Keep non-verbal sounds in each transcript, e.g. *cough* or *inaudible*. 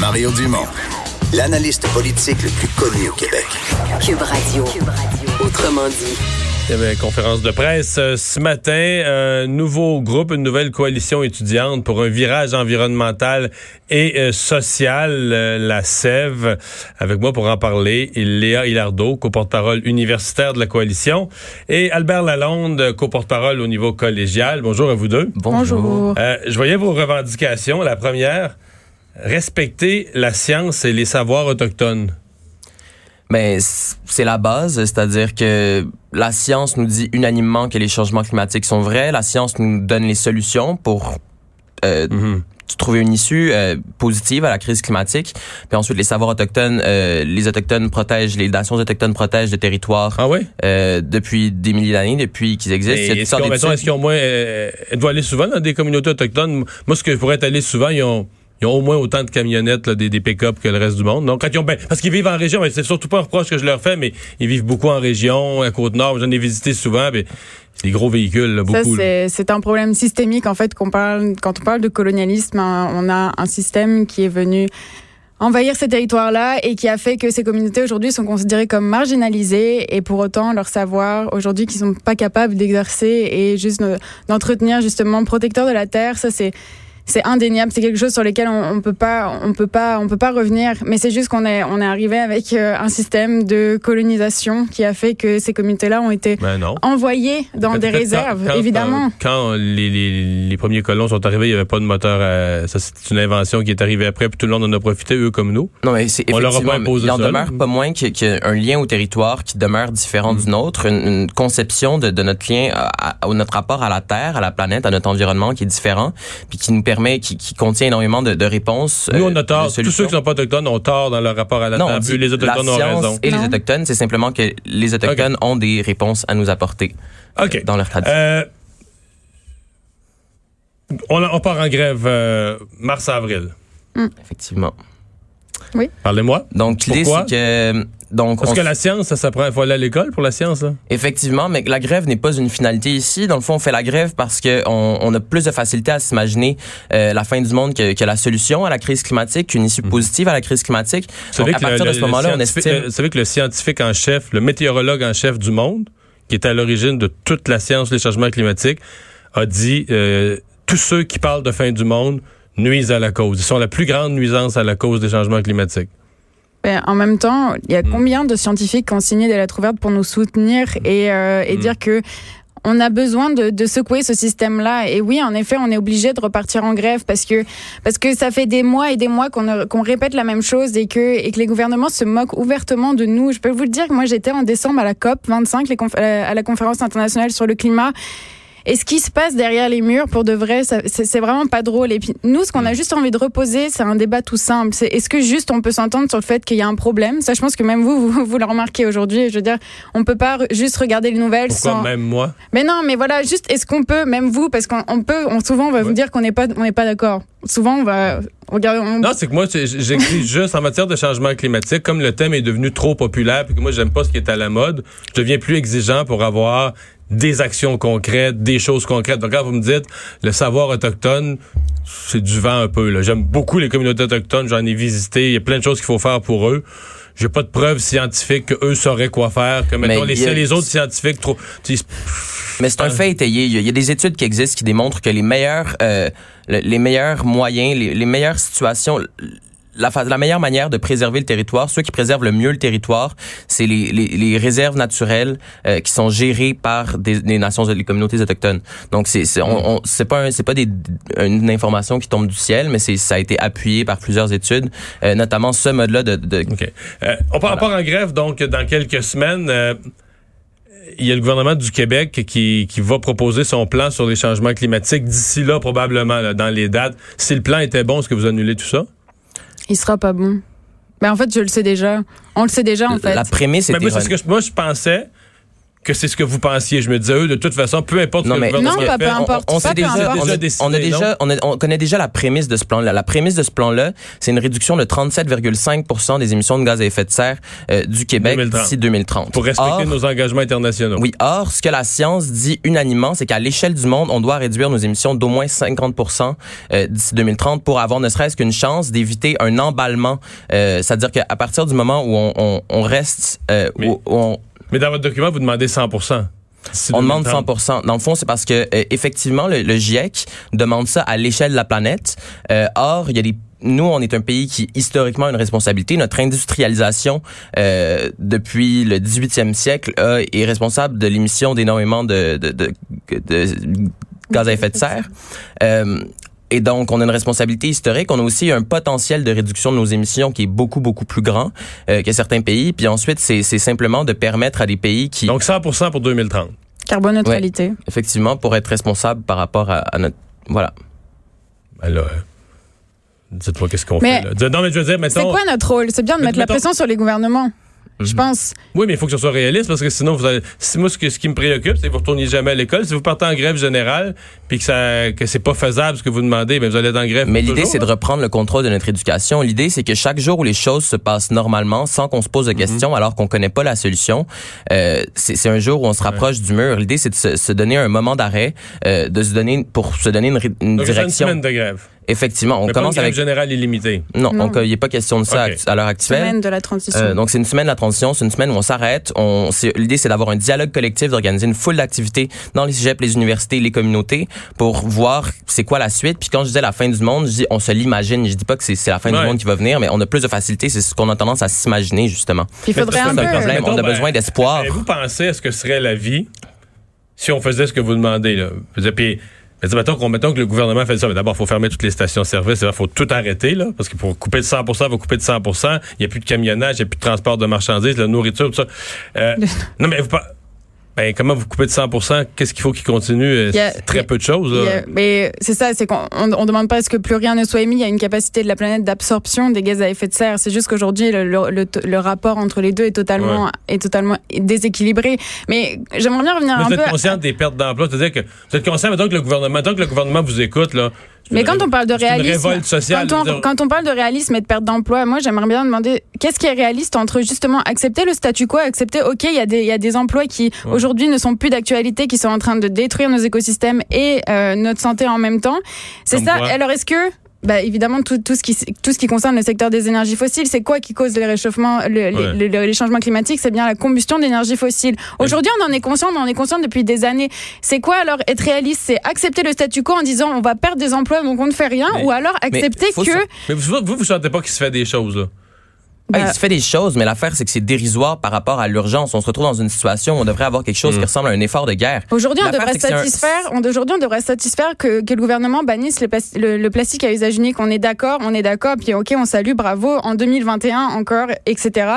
Mario Dumont, l'analyste politique le plus connu au Québec. Cube Radio. Autrement dit. Il y avait une conférence de presse euh, ce matin, un nouveau groupe, une nouvelle coalition étudiante pour un virage environnemental et euh, social, euh, la SEV. Avec moi pour en parler, Léa Hilardeau, co-porte-parole universitaire de la coalition, et Albert Lalonde, co-porte-parole au niveau collégial. Bonjour à vous deux. Bonjour. Euh, je voyais vos revendications. La première, respecter la science et les savoirs autochtones? Ben, c- c'est la base, c'est-à-dire que la science nous dit unanimement que les changements climatiques sont vrais. La science nous donne les solutions pour euh, Mhm. trouver une issue euh, positive à la crise climatique. Puis ensuite, les savoirs autochtones, euh, les autochtones protègent, les nations autochtones protègent le territoire Ah oui? euh, depuis des milliers d'années, depuis qu'ils existent. Est-ce qu'ils ont, moins. Êtes-vous allé souvent dans des communautés autochtones? Moi, ce que je pourrais être allé souvent, ils ont. Ils ont au moins autant de camionnettes, là, des, des pick-up que le reste du monde. Donc, quand ils ont, ben, parce qu'ils vivent en région, mais c'est surtout pas un reproche que je leur fais, mais ils vivent beaucoup en région, à Côte-Nord. J'en ai visité souvent, mais c'est des gros véhicules, là, beaucoup. c'est un problème systémique, en fait, qu'on parle, quand on parle de colonialisme. hein, on a un système qui est venu envahir ces territoires-là et qui a fait que ces communautés aujourd'hui sont considérées comme marginalisées et pour autant leur savoir aujourd'hui qu'ils sont pas capables d'exercer et juste de- d'entretenir justement protecteur de la terre, ça c'est c'est indéniable, c'est quelque chose sur lequel on, on peut pas, on peut pas, on peut pas revenir. Mais c'est juste qu'on est, on est arrivé avec euh, un système de colonisation qui a fait que ces communautés-là ont été Ben envoyées dans Quand- des quand- réserves, quand- évidemment. Quand, quand les, les, les premiers colons sont arrivés, il n'y avait pas de moteur. à- ça, c'est une invention qui est arrivée après, puis tout le monde en a profité, eux comme nous. Non, mais c'est On leur a pas imposé il en demeure pas moins qu'il y a un lien au territoire qui demeure différent Mm. du nôtre, une, une conception de, de notre lien, à, à- notre rapport à la Terre, à la planète, à notre environnement qui est différent, puis qui nous permet, qui, qui contient énormément de, de réponses. Nous, euh, on a tort. Tous ceux qui sont pas autochtones ont tort dans leur rapport à la non, on Terre, dit puis les autochtones la ont raison. Et les autochtones, c'est simplement que les autochtones ont des réponses à nous apporter OK. dans leur tradition. Euh, on, on part en grève euh, mars-avril. effectivement. Parlez-moi. Donc l'idée c'est que donc Parce on que la science, ça s'apprend. Il faut aller à l'école pour la science. Là. Effectivement, mais la grève n'est pas une finalité ici. Dans le fond, on fait la grève parce que on, on a plus de facilité à s'imaginer euh, la fin du monde que, que la solution à la crise climatique, qu'une issue positive à la crise climatique. Donc, que à le- partir le- de ce moment-là, on scientifique- estime. Vous savez que le scientifique en chef, le météorologue en chef du monde, qui est à l'origine de toute la science des changements climatiques, a dit euh, tous ceux qui parlent de fin du monde nuisent à la cause. Ils sont la plus grande nuisance à la cause des changements climatiques. Ben, en même temps, il y a Mm. combien de scientifiques qui ont signé des lettres ouvertes pour nous soutenir et, euh, et Mm. dire que on a besoin de, de secouer ce système-là? Et oui, en effet, on est obligé de repartir en grève parce que parce que ça fait des mois et des mois qu'on qu'on répète la même chose et que et que les gouvernements se moquent ouvertement de nous. Je peux vous le dire, moi j'étais en décembre à la COP 25, les conf- euh, à la conférence internationale sur le climat. Et ce qui se passe derrière les murs, pour de vrai, c'est vraiment pas drôle. Et puis nous, ce qu'on a juste envie de reposer, c'est un débat tout simple. C'est est-ce que juste on peut s'entendre sur le fait qu'il y a un problème? Ça, je pense que même vous, vous, vous le remarquez aujourd'hui. Je veux dire, on peut pas juste regarder les nouvelles Pourquoi sans. même moi? Mais non, mais voilà, juste est-ce qu'on peut, même vous, parce qu'on on peut, on, souvent on va Ouais. vous dire qu'on n'est pas, on n'est pas d'accord. Souvent on va regarder. on- Non, c'est que moi, j'écris *laughs* juste en matière de changement climatique, comme le thème est devenu trop populaire, puis que moi, j'aime pas ce qui est à la mode, je deviens plus exigeant pour avoir des actions concrètes, des choses concrètes. Donc, quand vous me dites le savoir autochtone, c'est du vent un peu. là. J'aime beaucoup les communautés autochtones, j'en ai visité, il y a plein de choses qu'il faut faire pour eux. J'ai pas de preuves scientifiques qu'eux sauraient quoi faire, que mettons, Mais les, a- autres scientifiques trop. Mais c'est un fait étayé. Il y, a, des études qui existent qui démontrent que les meilleurs, euh, le- les meilleurs moyens, les, les meilleures situations, la, la meilleure manière de préserver le territoire, ceux qui préservent le mieux le territoire, c'est les, les, les réserves naturelles euh, qui sont gérées par des, des nations, les communautés autochtones. Donc c'est c'est on, on- c'est pas un- c'est pas des, une information qui tombe du ciel, mais c'est ça a été appuyé par plusieurs études, euh, notamment ce mode-là de, de OK. Euh, on part, on part en grève, donc, dans quelques semaines. Euh, il y a le gouvernement du Québec qui, qui va proposer son plan sur les changements climatiques d'ici là, probablement, là, dans les dates. Si le plan était bon, est-ce que vous annulez tout ça? Il sera pas bon. Ben en fait, je le sais déjà. On le sait déjà en fait. La prémisse Mais est moi, c'est ce que je- moi, je pensais que c'est ce que vous pensiez. Je me disais, eux, de toute façon, peu importe Non, ce que mais- le gouvernement Non, pas fait, peu on- importe. on Pas peu déjà, importe. on, a, on a déjà, on, a- on connaît déjà la prémisse de ce plan-là. La prémisse de ce plan-là, c'est une réduction de 37,5% des émissions de gaz à effet de serre euh, du Québec 2030. d'ici 2030. pour respecter Or, nos engagements internationaux. Oui, or, ce que la science dit unanimement, c'est qu'à l'échelle du monde, on doit réduire nos émissions d'au moins 50% euh, d'ici 2030 pour avoir ne serait-ce qu'une chance d'éviter un emballement. Euh, C'est-à-dire qu'à partir du moment où on, on, on reste, euh, où- où on, Mais dans votre document, vous demandez 100 d'ici on demande 2030. 100 Dans le fond, c'est parce que euh, effectivement, le, le GIEC demande ça à l'échelle de la planète. Euh, or, il y a des nous, on est un pays qui historiquement a une responsabilité. Notre industrialisation euh, depuis le 18e siècle est responsable de l'émission d'énormément de, de, de, de gaz à effet de serre. Euh, et donc, on a une responsabilité historique. On a aussi un potentiel de réduction de nos émissions qui est beaucoup, beaucoup plus grand euh, que certains pays. Puis ensuite, c'est c'est simplement de permettre à des pays qui, Donc 100 pour 2030. Carbone neutralité. effectivement, pour être responsables par rapport à, à notre... Voilà. Ben là, euh, dites-moi qu'est-ce qu'on fait. Là. Non, mais je veux dire, C'est mettons... quoi notre rôle? C'est bien de Mais mettre la pression sur les gouvernements. Je pense. Oui, mais il faut que ce soit réaliste parce que sinon, vous allez... si moi, ce, que- ce qui me préoccupe, c'est que vous retourniez jamais à l'école. Si vous partez en grève générale puis que ça que c'est pas faisable ce que vous demandez, ben vous allez être en grève. Mais l'idée, c'est de hein. reprendre le contrôle de notre éducation. L'idée, c'est que chaque jour où les choses se passent normalement, sans qu'on se pose de Mhm. questions, alors qu'on connaît pas la solution, euh, c'est un jour où on se rapproche du mur. L'idée, c'est de se, se donner un moment d'arrêt, euh, de se donner pour se donner une, une Donc, c'est une direction. semaine de grève. Effectivement, on mais pas une commence grève avec générale illimitée. non, Non. donc il n'y a pas question de ça à l'heure actuelle. Semaine de la transition. Euh, donc c'est une semaine de la transition, c'est une semaine où on s'arrête. On, l'idée c'est d'avoir un dialogue collectif, d'organiser une foule d'activités dans les cégeps, les universités, les communautés pour voir c'est quoi la suite. Puis quand je disais la fin du monde, je dis on se l'imagine. Je dis pas que c'est, c'est la fin Ouais. du monde qui va venir, mais on a plus de facilité. C'est ce qu'on a tendance à s'imaginer justement. Puis il faudrait un c'est un peu. problème. on a ben, besoin d'espoir. Vous pensez à ce que serait la vie si on faisait ce que vous demandez là? Puis, mais dis, mettons, mettons que le gouvernement fait ça. Mais d'abord, il faut fermer toutes les stations-service. Il faut tout arrêter, là, parce que pour couper de 100 il faut couper de 100% Il n'y a plus de camionnage, il n'y a plus de transport de marchandises, la nourriture, tout ça. Euh, *laughs* non, mais vous. Ben, comment vous coupez de 100% Qu'est-ce qu'il faut qu'il continue? Euh, a- très a- peu de choses. Là. a- mais c'est ça, c'est qu'on on, on demande pas à ce que plus rien ne soit émis. Il y a une capacité de la planète d'absorption des gaz à effet de serre. C'est juste qu'aujourd'hui, le, le, le- le rapport entre les deux est totalement, est totalement déséquilibré. Mais j'aimerais bien revenir Mais un vous peu. êtes à- conscient des pertes d'emploi. C'est-à-dire que vous êtes conscient, mettons que le gouvernement, que le gouvernement vous écoute, là. Mais quand on parle de réalisme, Une révolte sociale. quand, on, quand on parle de réalisme et de perte d'emploi, moi j'aimerais bien demander qu'est-ce qui est réaliste entre justement accepter le statu quo, accepter ok il y a des il y a des emplois qui aujourd'hui ne sont plus d'actualité, qui sont en train de détruire nos écosystèmes et euh, notre santé en même temps. C'est ça. quoi? Alors est-ce que bah, évidemment, tout, tout, ce qui, tout ce qui concerne le secteur des énergies fossiles, c'est quoi qui cause les réchauffements, le- les- Ouais. le- les changements climatiques? C'est bien la combustion d'énergie fossile. Aujourd'hui, on en est conscient, on en est conscient depuis des années. C'est quoi alors être réaliste? C'est accepter le statu quo en disant on va perdre des emplois donc on ne fait rien, Mais- ou alors accepter que ça- Mais vous, vous, vous sentez pas qu'il se fait des choses, là? Ah, Bah- il se fait des choses, mais l'affaire c'est que c'est dérisoire par rapport à l'urgence. On se retrouve dans une situation où on devrait avoir quelque chose qui ressemble à un effort de guerre. Aujourd'hui, on devrait un- satisfaire. on- Aujourd'hui, on devrait satisfaire que, que le gouvernement bannisse le- le plastique à usage unique. On est d'accord, on est d'accord. Puis ok, on salue, bravo. En 2021 encore, etc.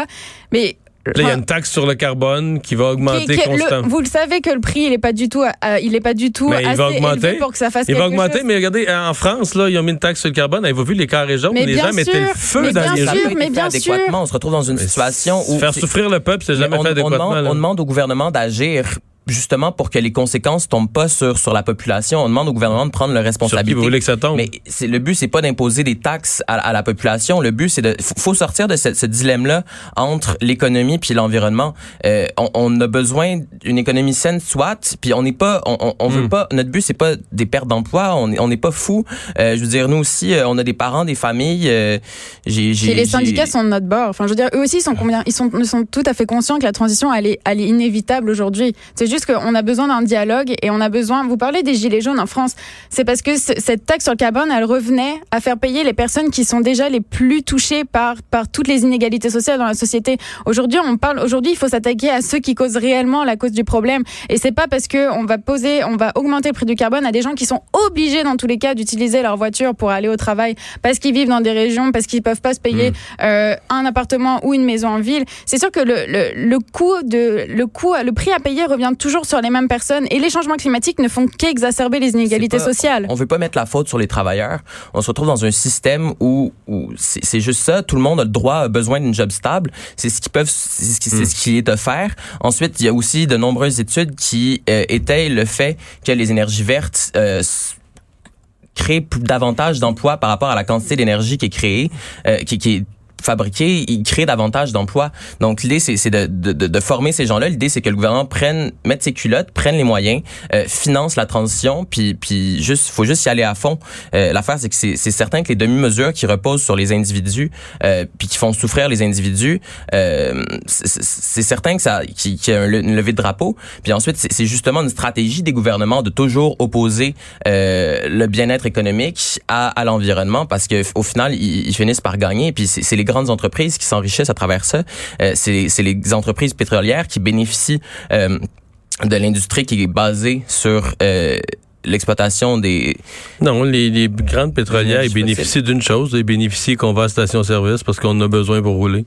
Mais Là, il y a une taxe sur le carbone qui va augmenter qui- qui- le- constamment. vous le savez que le prix, il est pas du tout, euh, il est pas du tout Mais il va augmenter. élevé pour que ça fasse Il va augmenter, chose. mais regardez, en France, là, ils ont mis une taxe sur le carbone. Avez-vous vu les carrés jaunes? Mais les gens mettaient sûr, le feu mais dans bien les sûr, été mais bien adéquatement. On se retrouve dans une situation où Faire souffrir le peuple, c'est jamais on, fait on adéquatement. demande, là. on demande au gouvernement d'agir justement pour que les conséquences tombent pas sur sur la population. On demande au gouvernement de prendre leurs Sur qui responsabilités. vous voulez que ça tombe? Mais c'est le but, c'est pas d'imposer des taxes à, à la population. Le but, c'est de faut, faut sortir de ce, ce dilemme-là entre l'économie puis l'environnement. Euh, on, on a besoin d'une économie saine, soit. Puis on n'est pas, on, on, on veut Hmm. pas. Notre but, c'est pas des pertes d'emploi. On est- on n'est pas fou. Euh, je veux dire, nous aussi, euh, on a des parents, des familles. euh, j'ai, j'ai, les j'ai- syndicats sont de notre bord. Enfin, je veux dire, eux aussi, ils sont combien Ils sont, ils sont tout à fait conscients que la transition, elle est, elle est inévitable aujourd'hui. C'est juste qu'on a besoin d'un dialogue et on a besoin. Vous parlez des gilets jaunes en France. C'est parce que ce- cette taxe sur le carbone, elle revenait à faire payer les personnes qui sont déjà les plus touchées par par toutes les inégalités sociales dans la société. Aujourd'hui, on parle. Aujourd'hui, il faut s'attaquer à ceux qui causent réellement la cause du problème. Et c'est pas parce que on va poser, on va augmenter le prix du carbone à des gens qui sont obligés dans tous les cas d'utiliser leur voiture pour aller au travail parce qu'ils vivent dans des régions, parce qu'ils peuvent pas se payer euh, un appartement ou une maison en ville. C'est sûr que le, le, le coût de le coût, le prix à payer revient toujours toujours sur les mêmes personnes. Et les changements climatiques ne font qu'exacerber les inégalités pas- sociales. On veut pas mettre la faute sur les travailleurs. On se retrouve dans un système où, où c'est juste ça. Tout le monde a le droit, a besoin d'une job stable. C'est ce qu'ils peuvent, c'est ce qui, c'est ce qui est offert. Ensuite, il y a aussi de nombreuses études qui euh, étayent le fait que les énergies vertes euh, créent plus davantage d'emplois par rapport à la quantité d'énergie qui est créée, euh, qui, qui est fabriquée, ils créent davantage d'emplois. Donc l'idée c'est de, de, de- former ces gens-là. L'idée c'est que le gouvernement prenne mette ses culottes, prenne les moyens, euh, finance la transition, puis puis juste faut juste y aller à fond. Euh, L'affaire c'est que c'est certain que les demi-mesures qui reposent sur les individus, euh, puis qui font souffrir les individus, euh, c'est- certain que ça qui, qui a une levée de drapeau. Puis ensuite c'est justement une stratégie des gouvernements de toujours opposer euh, le bien-être économique à, à l'environnement parce que au final ils, ils finissent par gagner. Puis c'est les grandes entreprises qui s'enrichissent à travers ça. Euh, c'est les entreprises pétrolières qui bénéficient euh, de l'industrie qui est basée sur euh, l'exploitation des Non, les, les grandes pétrolières, ils bénéficient d'une chose, ils bénéficient qu'on va à station-service parce qu'on a besoin pour rouler.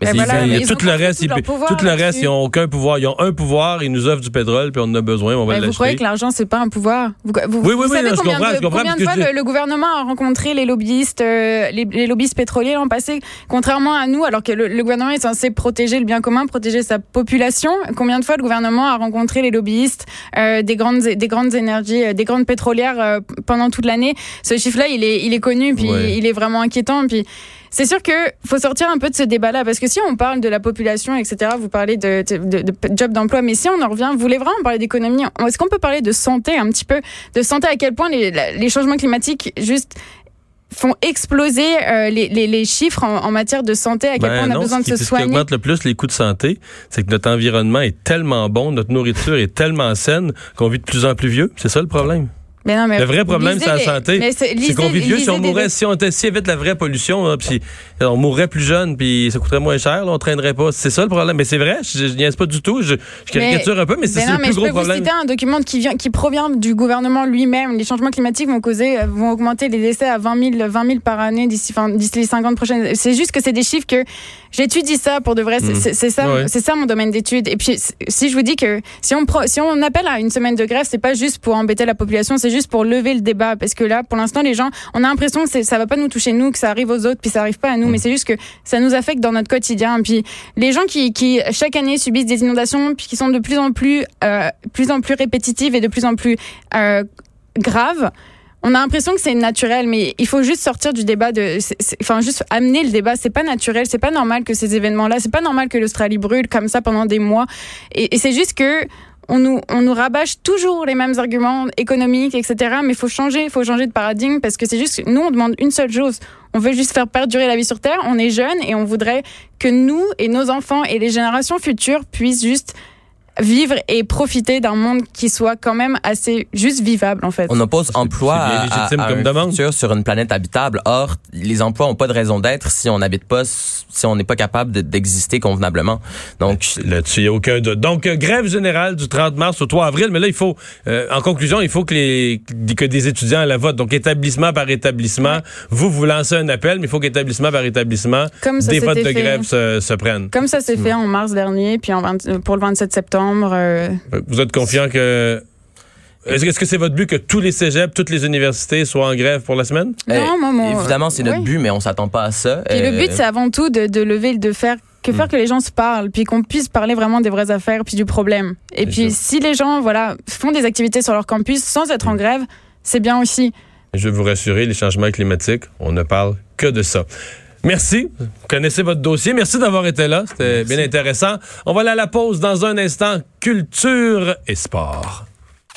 Mais Ben voilà, mais tout le reste, tout ils, pouvoir tout le reste, ils ont aucun pouvoir. Ils ont un pouvoir, ils nous offrent du pétrole, puis on en a besoin, on va Mais vous croyez que l'argent c'est pas un pouvoir? Vous, vous, Oui, oui, vous oui, savez non, je combien comprends, de, je comprends, combien de fois je- le, le gouvernement a rencontré les lobbyistes, euh, les, les lobbyistes pétroliers l'an passé, contrairement à nous, alors que le, le gouvernement est censé protéger le bien commun, protéger sa population. Combien de fois le gouvernement a rencontré les lobbyistes euh, des grandes des grandes énergies, euh, des grandes pétrolières euh, pendant toute l'année? Ce chiffre-là, il est il est connu, puis Ouais. il est vraiment inquiétant, puis. C'est sûr que faut sortir un peu de ce débat-là parce que si on parle de la population, etc., vous parlez de, de, de, de job d'emploi, mais si on en revient, vous voulez vraiment parler d'économie, est-ce qu'on peut parler de santé un petit peu, de santé à quel point les, changements climatiques juste font exploser euh, les, les, les chiffres en, en matière de santé, à quel Ben point on a non, besoin de se ce qui soigner? augmente le plus les coûts de santé, c'est que notre environnement est tellement bon, notre nourriture est tellement saine qu'on vit de plus en plus vieux. C'est ça le problème? Mais non, mais Le vrai problème, c'est la santé. c'est- qu'on vit vieux. Si on des- mourait, si on était si évite la vraie pollution, là, on mourrait plus jeune, puis ça coûterait moins cher, là, on traînerait pas. C'est ça le problème. Mais c'est vrai, je, je niaise pas du tout. Je, je caricature un peu, mais c'est Ben le mais plus je gros peux problème. vous citer un document qui, vient, qui provient du gouvernement lui-même. Les changements climatiques vont causer, euh, vont augmenter les décès à 20 000, 20 000 par année d'ici, les 50 prochaines. C'est juste que c'est des chiffres que j'étudie ça pour de vrai. C'est- C'est c'est ça, Ouais. c'est ça mon domaine d'étude. Et puis, si je vous dis que si on, pro- si on appelle à une semaine de grève, c'est pas juste pour embêter la population, c'est juste pour lever le débat. Parce que là, pour l'instant, les gens, on a l'impression que ça va pas nous toucher nous, que ça arrive aux autres, puis ça arrive pas à nous. Mais c'est juste que ça nous affecte dans notre quotidien. Puis les gens qui, qui chaque année subissent des inondations, puis qui sont de plus en plus, euh, plus en plus répétitives et de plus en plus euh, graves. On a l'impression que c'est naturel, mais il faut juste sortir du débat de, enfin juste amener le débat. C'est pas naturel, c'est pas normal que ces événements-là, c'est pas normal que l'Australie brûle comme ça pendant des mois. Et, et c'est juste que on nous, on nous rabâche toujours les mêmes arguments économiques, etc. Mais il faut changer, il faut changer de paradigme parce que c'est juste, nous, on demande une seule chose. On veut juste faire perdurer la vie sur Terre. On est jeunes et on voudrait que nous et nos enfants et les générations futures puissent juste vivre et profiter d'un monde qui soit quand même assez juste vivable, en fait. On oppose emploi à, à comme un demande. futur sur une planète habitable. Or, les emplois ont pas de raison d'être si on n'habite pas, si on n'est pas capable de- d'exister convenablement. Donc, Là-dessus, il n'y a aucun doute. Donc, euh, grève générale du 30 mars au 3 avril, mais là, il faut, euh, en conclusion, il faut que, les, que des étudiants à la vote, donc établissement par établissement, vous, vous lancez un appel, mais il faut qu'établissement par établissement, Comme ça des votes de fait. grève se, se prennent. Comme ça s'est fait en mars dernier, puis en 20 pour le 27 septembre. Euh, Vous êtes confiant que... Est-ce que- c'est votre but que tous les cégeps, toutes les universités soient en grève pour la semaine? euh, Non, moi, évidemment, c'est notre oui. but, mais on s'attend pas à ça. Puis le Euh, but, c'est avant tout de, de lever, de faire que faire que les gens se parlent, puis qu'on puisse parler vraiment des vraies affaires, puis du problème. Et puis sûr. si les gens, voilà, font des activités sur leur campus sans être en grève, c'est bien aussi. Je vais vous rassurer, les changements climatiques, on ne parle que de ça. Merci. Vous connaissez votre dossier. Merci d'avoir été là. C'était bien intéressant. On va aller à la pause dans un instant. Culture et sport.